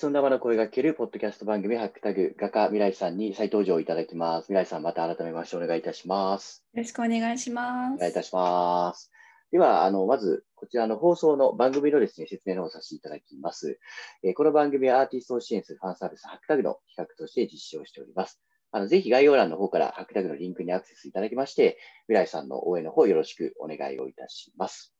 ストの生の声が聞けるポッドキャスト番組、ハックタグ、画家未来さんに再登場いただきます。未来さん、また改めましてお願いいたします。よろしくお願いします。お願いいたします。では、あの、まず、こちらの放送の番組のですね、説明の方をさせていただきます。えーこの番組はアーティストを支援するファンサービス、ハックタグの企画として実施をしております。あの、ぜひ概要欄の方からハックタグのリンクにアクセスいただきまして、未来さんの応援の方よろしくお願いをいたします。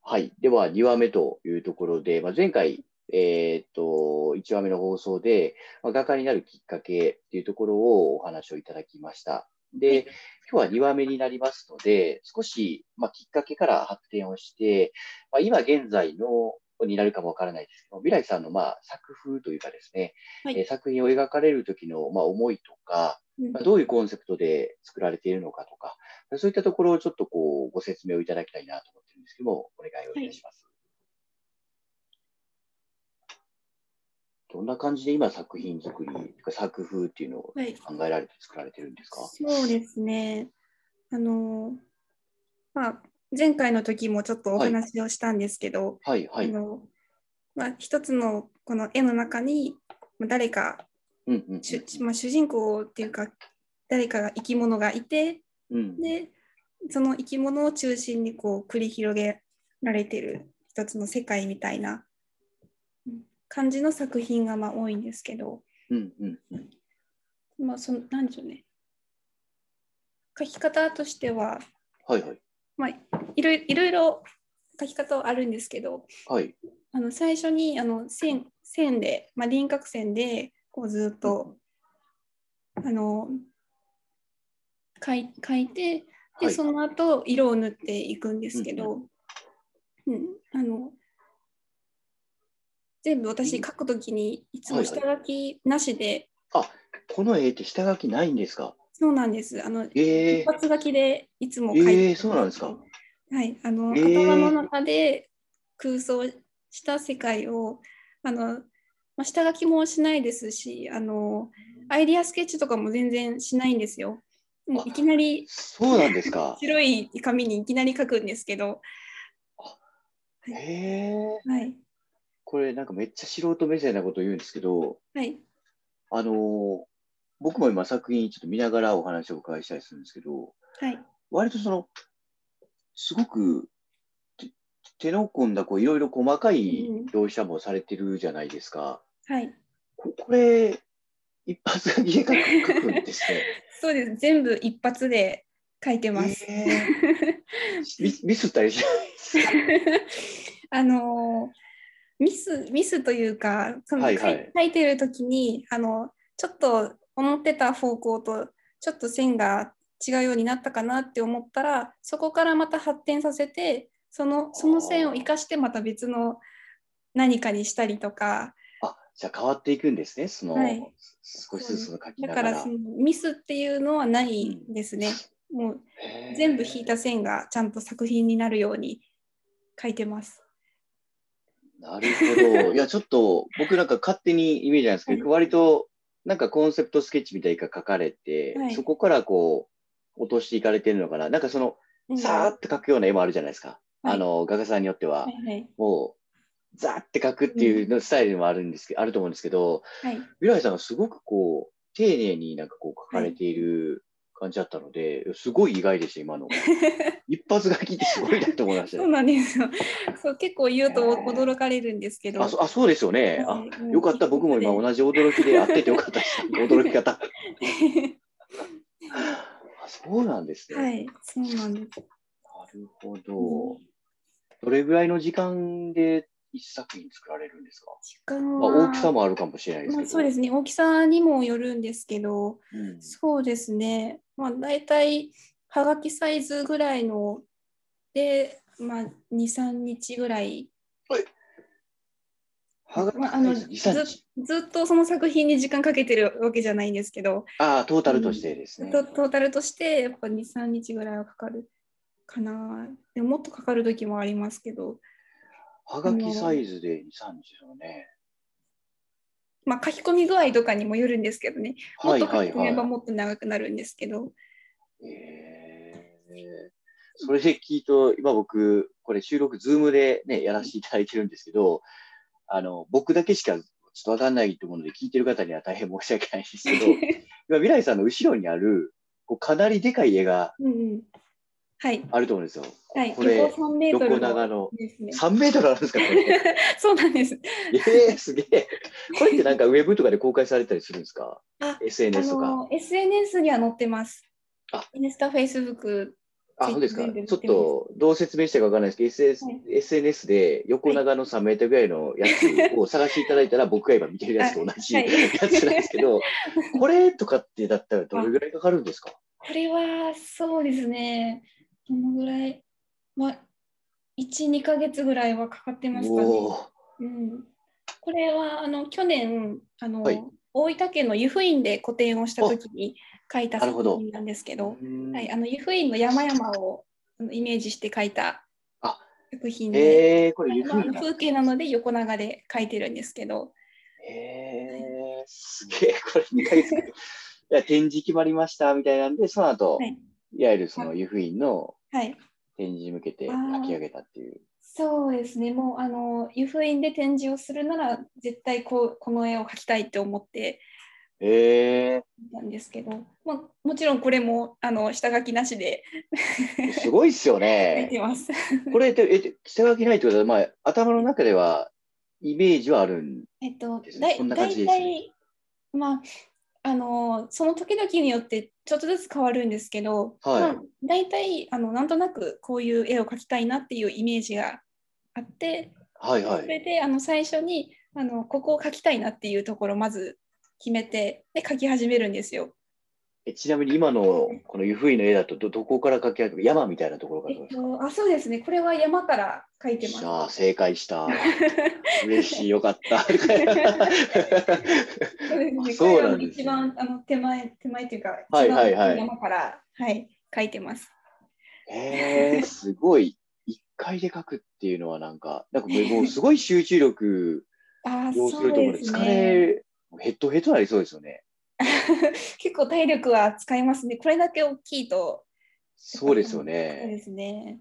はい。では、2話目というところで、まあ、前回、えーっと、1話目の放送で、まあ、画家になるきっかけっていうところをお話をいただきました。で、今日は2話目になりますので、少し、まあ、きっかけから発展をして、まあ、今現在のになるかもわからないですけど、未来さんのまあ作風というかですね、はいえー作品を描かれる時のまあ思いとか、うんまあ、どういうコンセプトで作られているのかとか、そういったところをちょっとこうご説明をいただきたいなと思ってるんですけども、お願いをいたします。どんな感じで今作品作り、作風っていうのをはい。考えられて作られてるんですか？そうですね。あの、まあ、前回の時もちょっとお話をしたんですけど、はい、はい。あの、まあ、一つのこの絵の中に、まあ誰か、うんうん主まあ、主人公っていうか、誰かが生き物がいて、うん。で、その生き物を中心にこう繰り広げられてる一つの世界みたいなうん感じの作品がまあ多いんですけど、うんうんうん。まあ、そのなんでしょうね。書き方としては、はいはい。まあ、いろいろいろ書き方はあるんですけど、はい。あの最初にあの線線で、まあ、輪郭線でこうずっと、あの書い書いてで、はいその後色を塗っていくんですけど、うんあの全部私書くときにいつも下書きなしで、この絵って下書きないんですか？そうなんです。あのええ一発書きでいつも書いてええそうなんですか？はい、あの、えー。頭の中で空想した世界をあの、まあ、下書きもしないですしあのアイディアスケッチとかも全然しないんですよ。もうあいきなりそうなんですか？白い紙にいきなり書くんですけど、へえ。はいこれなんかめっちゃ素人目線なこと言うんですけど、はいあのー僕も今作品ちょっと見ながらお話をお伺いしたりするんですけど、はい割とその、すごくて手の込んだこういろいろ細かい描写もされてるじゃないですか。はいここれ、一発書きで書くんですね。そうです全部一発で書いてます。えーミスミスったりしないですか？あのミスミスというかその、はいはい書いてる時にあのちょっと思ってた方向とちょっと線が違うようになったかなって思ったらそこからまた発展させてそのその線を生かしてまた別の何かにしたりとかあ、じゃあ変わっていくんですね、その、はい少しずつその書きだながら。からそのミスっていうのはないですね。もう全部引いた線がちゃんと作品になるように書いてます。なるほど。いや、ちょっと僕なんか勝手にイメージなんですけど、割となんかコンセプトスケッチみたいが書かれて、はい。そこからこう、落としていかれてるのかな。なんかその、うん。さーって書くような絵もあるじゃないですか。はい。あの、画家さんによっては。は、いはい。もう、ザーって書くっていうのスタイルもあるんですけど、あると思うんですけど、はい。未来さんがすごくこう、丁寧になんかこう書かれている感じだったので、すごい意外でした、今の。一発書きってすごいなと思いましたそうね。なんですよ。そう結構言うと驚かれるんですけど。あそあそうですよね。あはいよかった、僕も今同同じ驚きで会っててよかったです。驚き方。あそうなんですね。はい、そうなんです。なるほど。どれぐらいの時間で一作品作られるんですか、時間まあ、は、大きさもあるかもしれないですまあ、けど。そうですね、大きさにもよるんですけど、うんそうですね、まあ、大体はがきサイズぐらいので、まあ、2、3日ぐらい、はがきまあ、あのずズ2、3日ずっとその作品に時間かけてるわけじゃないんですけど、ああ、トータルとしてですね。トトータルとしてやっぱ2、3日ぐらいはかかるかな。でももっとかかる時もありますけど、はがきサイズで2、3日のね。まあ、書き込み具合とかにもよるんですけどね、もはいっと書き込めばもっと長くなるんですけど、い。えー。それで聞いと、今僕、これ収録、ズームでね、やらせていただいてるんですけど、あの、僕だけしかちょっとわかんないと思うので、聞いてる方には大変申し訳ないんですけど、今、未来さんの後ろにある、こうかなりでかい絵がはい。あると思うんですよ。はい。これ、横3メートルのですね。3メートルあるんですか、これ。そうなんです。えー、すげえ。これってなんかウェブとかで公開されたりするんですか ?SNS とか。の SNS には載ってます。あインスタ、フェイスブック。あ、そうですか。ちょっとどう説明したかわからないですけど、SS はい SNS で横長の3メートルぐらいのやつを探していただいたら、僕が今見てるやつと同じ はいやつなんですけど、これとかってだったらどれぐらいかかるんですか？これは、そうですね。どのぐらい、まあ、1、2ヶ月ぐらいはかかってますかね。うん、これはあの去年あの、はい。大分県の湯布院で個展をした時に書いた作品なんですけど、はい、あの湯布院の山々をイメージして書いたあ作品で、えー、これ、ゆまああのふいな。風景なので横長で書いてるんですけど、えー、すげえ、これ2ヶ月。展示決まりましたみたいなんで、その後、はいい、わゆるその湯布院のはい、展示に向けて書き上げたっていう。そうですね、もうあの湯布院で展示をするなら絶対こうこの絵を描きたいって思ってえ。たんですけど、まあ、もちろんこれもあの下書きなしでー、すごいっすよね。てます。これって、え、下書きないってことは、まあ、頭の中ではイメージはあるんえっと、ですねだいこんな感じ大ですね。体、まあ、あの、その時々によってちょっとずつ変わるんですけど、はいまあ、大体、あの、なんとなくこういう絵を描きたいなっていうイメージがあって、はいはい。それで、あの、最初に、あの、ここを描きたいなっていうところをまず決めて、で、描き始めるんですよ。えちなみに今のこの湯布院の絵だとど、どこから描き上げる山みたいなところからえっですか？と、あ、そうですね。これは山から描いてます。さあ、正解した。嬉しい、よかった。そうですね。そうなんですね一番あの手前手前というか、はいはいはい山からはい書いてます。へえ、すごい。一回で描くっていうのはなんか、なんかもうすごい集中力 要すると思うので、疲。れ、ヘッドヘッドになりそうですよね。結構体力は使いますね。これだけ大きいと。そうですよそうね。ですね。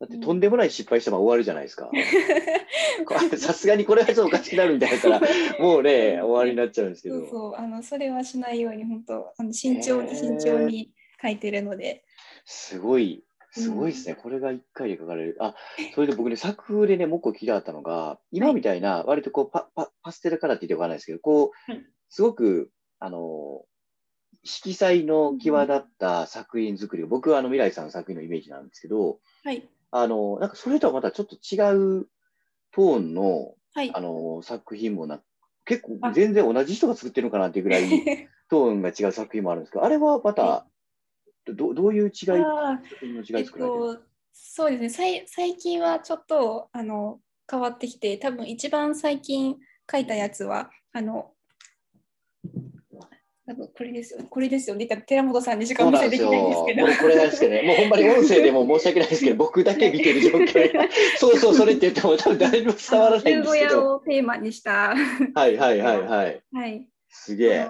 だってとんでもない失敗したら終わるじゃないですか。さすがにこれはちょっとおかしくなるみたいだったら、もうね、終わりになっちゃうんですけど。そうそう、あのそれはしないように本当あの慎重に慎重に書いてるので。すごい、すごいですね。これが一回で書かれる。あ、それで僕ね、作風でね、もう一個聞きたかったのが、今みたいな、割とこうパ、パ、パステルカラーって言ってわかんないですけど、こうはい、すごく、あの、色彩の際立った作品作りを、僕はあの未来さんの作品のイメージなんですけど、はい。あの、なんかそれとはまたちょっと違うトーンの、はい。あ。の、作品もな、結構あ。全然同じ人が作ってるのかなっていうぐらい トーンが違う作品もあるんですけど、あれはまたは、どどういう違い、作品の違い作られてるんですか？と、そうですね。最最近はちょっとあの変わってきて多分一番最近書いたやつはあの多分これですよね。これですよね。寺本さんにしかお見せできないんですけど。これなんですけどね、もうほんまに音声でも申し訳ないですけど、僕だけ見てる状況で、そうそう、それって言っても多分誰にも伝わらないんですけど。をテーマにした、はいはいはいはい。はい、すげえ。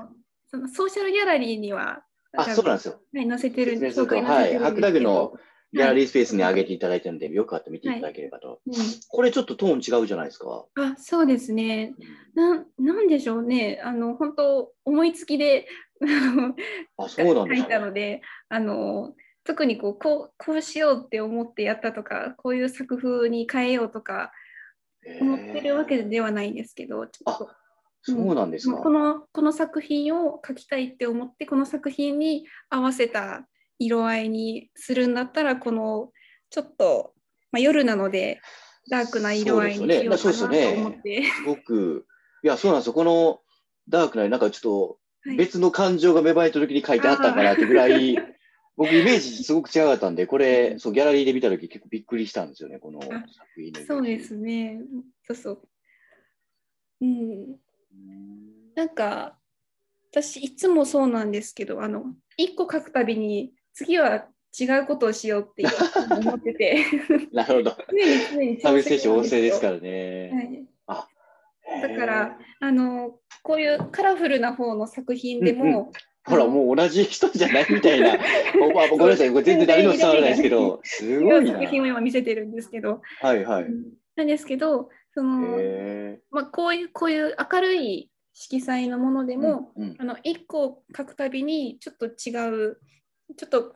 そのソーシャルギャラリーにはあ、そうなんですよ。はい、載せてるんですはい。白てるんですけど。タグのギャラリースペースに上げていただいてるので、よかったら見ていただければと。うんこれちょっとトーン違うじゃないですか。あそうですねな。なんでしょうね。あの本当思いつきで あそうなん書い。たので、あの特にこうこうこうしようって思ってやったとか、こういう作風に変えようとか思ってるわけではないんですけど、ちょっとそうなんですか。このこの作品を描きたいって思って、この作品に合わせた色合いにするんだったら、このちょっと、まあ、夜なのでダークな色合いにしようかそうですよなとね思って。すごく、いや、そうなんですよ。このダークな、なんかちょはいっと別の感情が芽生えた時に書いてあったかなってぐらい、僕イメージすごく違かったんで、これ、そう、ギャラリーで見た時結構びっくりしたんですよね、この作品の。そうですね。そうそう。うん。うん。なんか私いつもそうなんですけどあの1個書くたびに次は違うことをしようって思ってて なるほど。常に常にサービス精神旺盛ですら、からね。はい、だからあのこういうカラフルな方の作品でも、うんうんほら、もう同じ人じゃないみたいな。ごめんなさい、これ全然誰にも伝わらないですけど、すごいな。作品を今見せてるんですけど、はいはい。なんですけどそのへまあ、こういうこういう明るい色彩のものでえ。も、うんうんあの1個描くたびにちょっと違うちょっと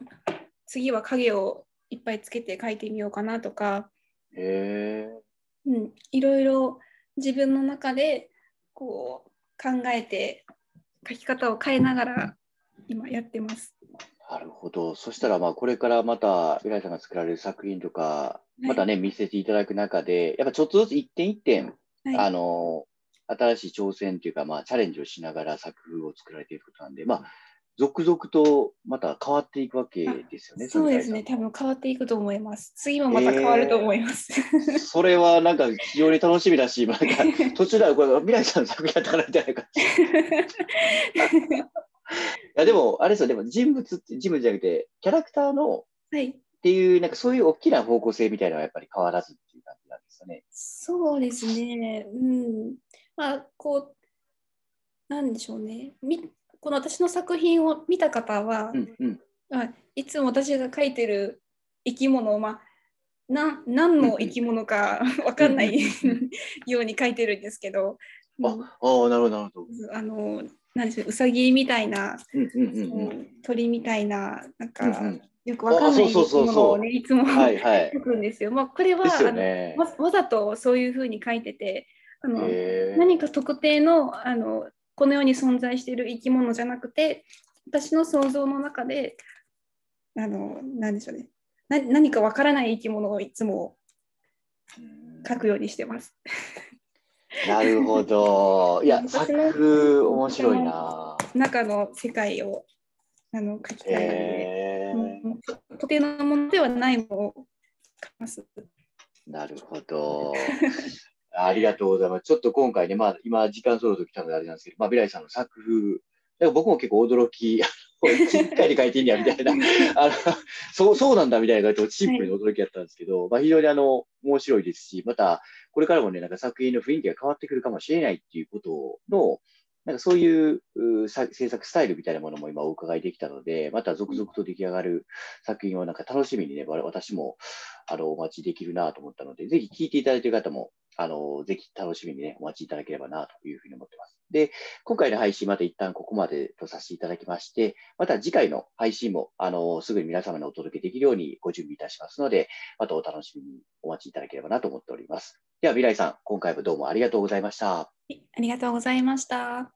次は影をいっぱいつけて描いてみようかなとか、へえ。うん、いろいろ自分の中でこう考えて描き方を変えながら今やってます。なるほど。そしたら、まあ、これからまた、未来さんが作られる作品とか、またね、見せていただく中で、やっぱちょっとずつ一点一点、はい、あの、新しい挑戦というか、まあ、チャレンジをしながら作風を作られていくことなんで、まあ、続々とまた変わっていくわけですよね。そうですね、多分変わっていくと思います。次もまた変わると思います。それはなんか非常に楽しみだし、まあ、なんか 途中ではこれ未来さんの作品やったからみたいな感じ。いやでも、あれですよ、でも人物って、人物じゃなくて、キャラクターのはい、っていう、なんかそういう大きな方向性みたいなのはやっぱり変わらずっていう感じなんですよね。そうですね。うん。まあ、こう、なんでしょうね。みこの私の作品を見た方は、うんうん。あいつも私が描いてる生き物を、まあ、な何の生き物かわかんないように描いてるんですけど、うんああ、なるほど、なるほど。あの、なんでしょう、うさぎみたいな、うんうんうんうん。鳥みたいな、なんか、うんうんよくわかんない生き物をね、いつもはいはい。描くんですよ。まあ、これは、ねあ。のわわざとそういうふうに書いてて、あの何か特定のあのこの世に存在している生き物じゃなくて、私の想像の中で、あの何でしょうねな、何かわからない生き物をいつも書くようにしてます。なるほど。いや、作風面白いな。中の世界をあの書きたいので、へーうん特定のものではないものを書きます。なるほど。ありがとうございます。ちょっと今回ね、まあ、今、時間そろそろ来たのであれなんですけど、まあ、未来さんの作風、だから僕も結構驚き、あの しっかり書いてんねや、みたいな、あのそう、そうなんだ、みたいな感じで、シンプルに驚きやったんですけど、まあ、非常にあの、面白いですし、また、これからもね、なんか作品の雰囲気が変わってくるかもしれないっていうことの、なんかそういう制作スタイルみたいなものも今お伺いできたので、また続々と出来上がる作品をなんか楽しみにね、わ私もあのお待ちできるなと思ったので、ぜひ聞いていただいている方も、あのぜひ楽しみにね、お待ちいただければなというふうに思ってます。で、今回の配信また一旦ここまでとさせていただきまして、また次回の配信も、あのすぐに皆様にお届けできるようにご準備いたしますので、またお楽しみにお待ちいただければなと思っております。では、未来さん、今回もどうもありがとうございました。ありがとうございました。